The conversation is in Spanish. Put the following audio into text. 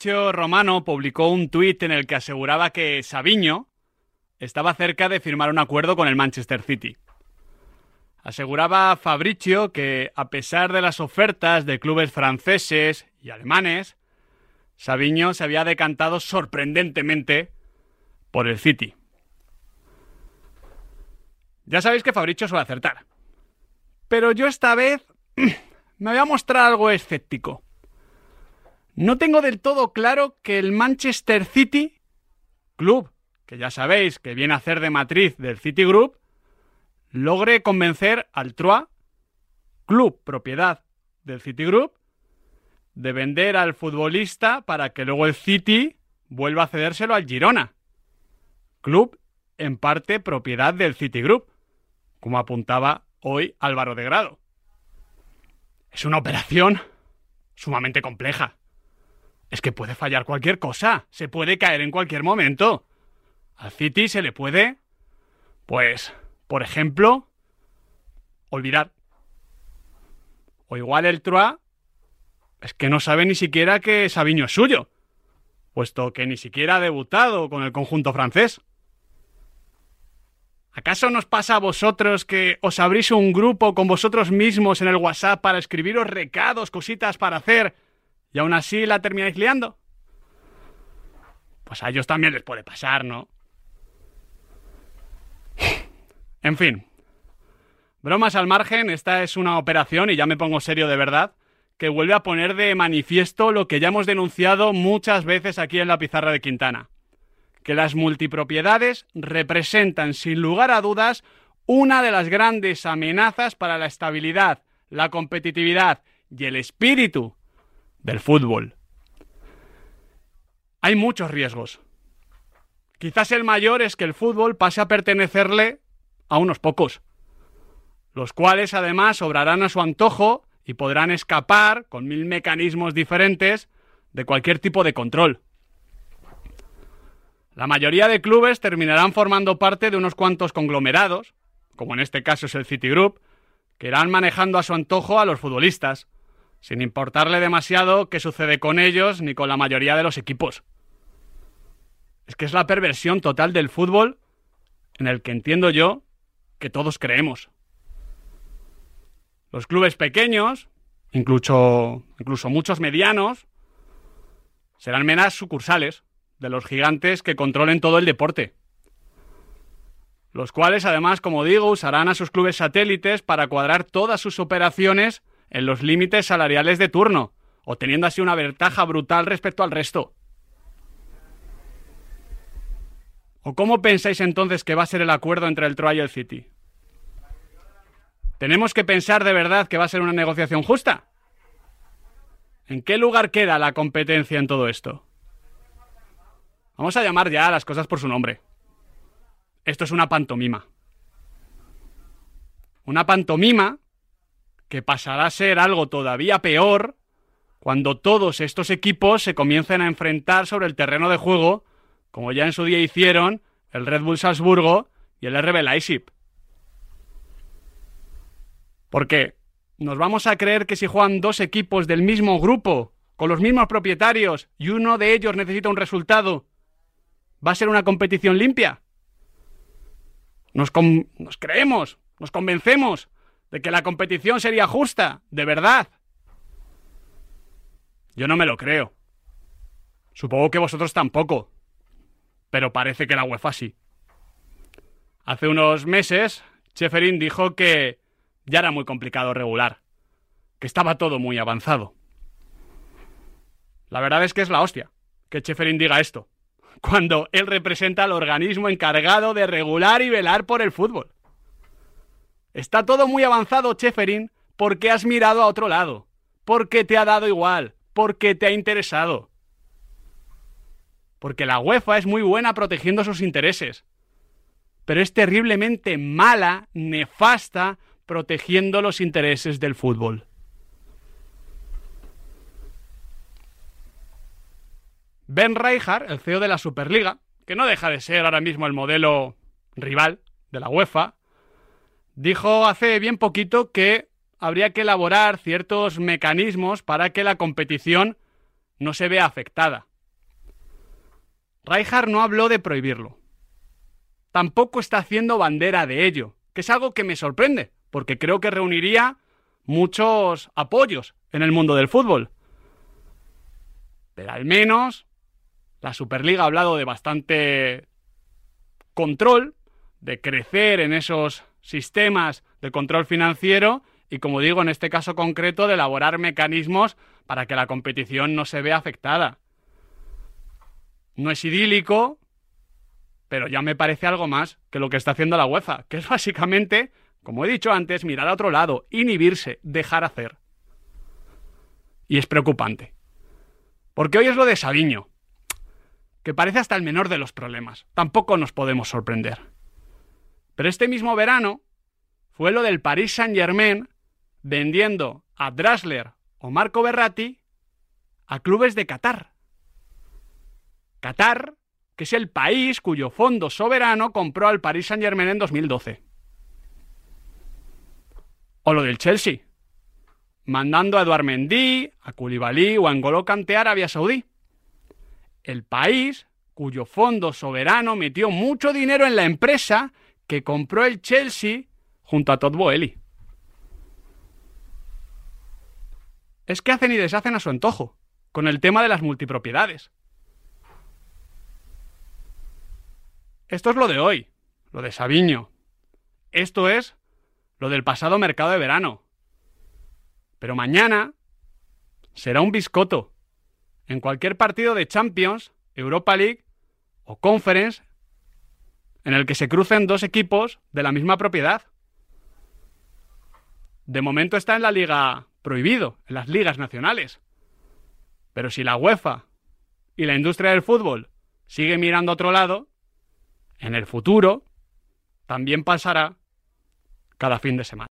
Fabrizio Romano publicó un tuit en el que aseguraba que Sabiño estaba cerca de firmar un acuerdo con el Manchester City. Aseguraba Fabrizio que, a pesar de las ofertas de clubes franceses y alemanes, Sabiño se había decantado sorprendentemente por el City. Ya sabéis que Fabrizio suele acertar. Pero yo esta vez me voy a mostrar algo escéptico. No tengo del todo claro que el Manchester City, club que ya sabéis que viene a ser de matriz del City Group, logre convencer al Troyes, club propiedad del City Group, de vender al futbolista para que luego el City vuelva a cedérselo al Girona, club en parte propiedad del City Group, como apuntaba hoy Álvaro de Grado. Es una operación sumamente compleja. Es que puede fallar cualquier cosa, se puede caer en cualquier momento. Al City se le puede, pues, por ejemplo, olvidar. O igual el Troyes es que no sabe ni siquiera que Sabiño es suyo, puesto que ni siquiera ha debutado con el conjunto francés. ¿Acaso nos pasa a vosotros que os abrís un grupo con vosotros mismos en el WhatsApp para escribiros recados, cositas para hacer, y aún así la termináis liando? Pues a ellos también les puede pasar, ¿no? en fin. Bromas al margen, esta es una operación, y ya me pongo serio de verdad, que vuelve a poner de manifiesto lo que ya hemos denunciado muchas veces aquí en la pizarra de Quintana que las multipropiedades representan sin lugar a dudas una de las grandes amenazas para la estabilidad, la competitividad y el espíritu del fútbol. Hay muchos riesgos. Quizás el mayor es que el fútbol pase a pertenecerle a unos pocos, los cuales además obrarán a su antojo y podrán escapar, con mil mecanismos diferentes, de cualquier tipo de control. La mayoría de clubes terminarán formando parte de unos cuantos conglomerados, como en este caso es el Citigroup, que irán manejando a su antojo a los futbolistas, sin importarle demasiado qué sucede con ellos ni con la mayoría de los equipos. Es que es la perversión total del fútbol en el que entiendo yo que todos creemos. Los clubes pequeños, incluso, incluso muchos medianos, serán menas sucursales, de los gigantes que controlen todo el deporte. Los cuales, además, como digo, usarán a sus clubes satélites para cuadrar todas sus operaciones en los límites salariales de turno, obteniendo así una ventaja brutal respecto al resto. ¿O cómo pensáis entonces que va a ser el acuerdo entre el Troyes y el City? ¿Tenemos que pensar de verdad que va a ser una negociación justa? ¿En qué lugar queda la competencia en todo esto? Vamos a llamar ya a las cosas por su nombre. Esto es una pantomima. Una pantomima que pasará a ser algo todavía peor cuando todos estos equipos se comiencen a enfrentar sobre el terreno de juego, como ya en su día hicieron el Red Bull Salzburgo y el RB Leipzig. Porque nos vamos a creer que si juegan dos equipos del mismo grupo, con los mismos propietarios, y uno de ellos necesita un resultado ¿Va a ser una competición limpia? Nos, nos creemos, nos convencemos de que la competición sería justa, de verdad. Yo no me lo creo. Supongo que vosotros tampoco. Pero parece que la UEFA sí. Hace unos meses, Cheferin dijo que ya era muy complicado regular, que estaba todo muy avanzado. La verdad es que es la hostia que Cheferin diga esto cuando él representa al organismo encargado de regular y velar por el fútbol. Está todo muy avanzado, Cheferin, porque has mirado a otro lado, porque te ha dado igual, porque te ha interesado. Porque la UEFA es muy buena protegiendo sus intereses, pero es terriblemente mala, nefasta, protegiendo los intereses del fútbol. Ben Rijkaard, el CEO de la Superliga, que no deja de ser ahora mismo el modelo rival de la UEFA, dijo hace bien poquito que habría que elaborar ciertos mecanismos para que la competición no se vea afectada Rijkaard no habló de prohibirlo. Tampoco está haciendo bandera de ello, que es algo que me sorprende, porque creo que reuniría muchos apoyos en el mundo del fútbol. Pero al menos la Superliga ha hablado de bastante control, de crecer en esos sistemas de control financiero y, como digo, en este caso concreto, de elaborar mecanismos para que la competición no se vea afectada. No es idílico, pero ya me parece algo más que lo que está haciendo la UEFA, que es básicamente, como he dicho antes, mirar a otro lado, inhibirse, dejar hacer. Y es preocupante. Porque hoy es lo de Sabiño, que parece hasta el menor de los problemas. Tampoco nos podemos sorprender. Pero este mismo verano fue lo del Paris Saint-Germain vendiendo a Drasler o Marco Berratti a clubes de Qatar. Qatar, que es el país cuyo fondo soberano compró al Paris Saint-Germain en 2012. O lo del Chelsea, mandando a Eduard Mendy, a Koulibaly o a N'Golo Kanté Arabia Saudí. El país cuyo fondo soberano metió mucho dinero en la empresa que compró el Chelsea junto a Todd Boehly. Es que hacen y deshacen a su antojo, con el tema de las multipropiedades. Esto es lo de hoy, lo de Sabiño. Esto es lo del pasado mercado de verano. Pero mañana será un biscoto. En cualquier partido de Champions, Europa League o Conference en el que se crucen dos equipos de la misma propiedad. De momento está en la liga prohibido, en las ligas nacionales. Pero si la UEFA y la industria del fútbol sigue mirando a otro lado, en el futuro también pasará cada fin de semana.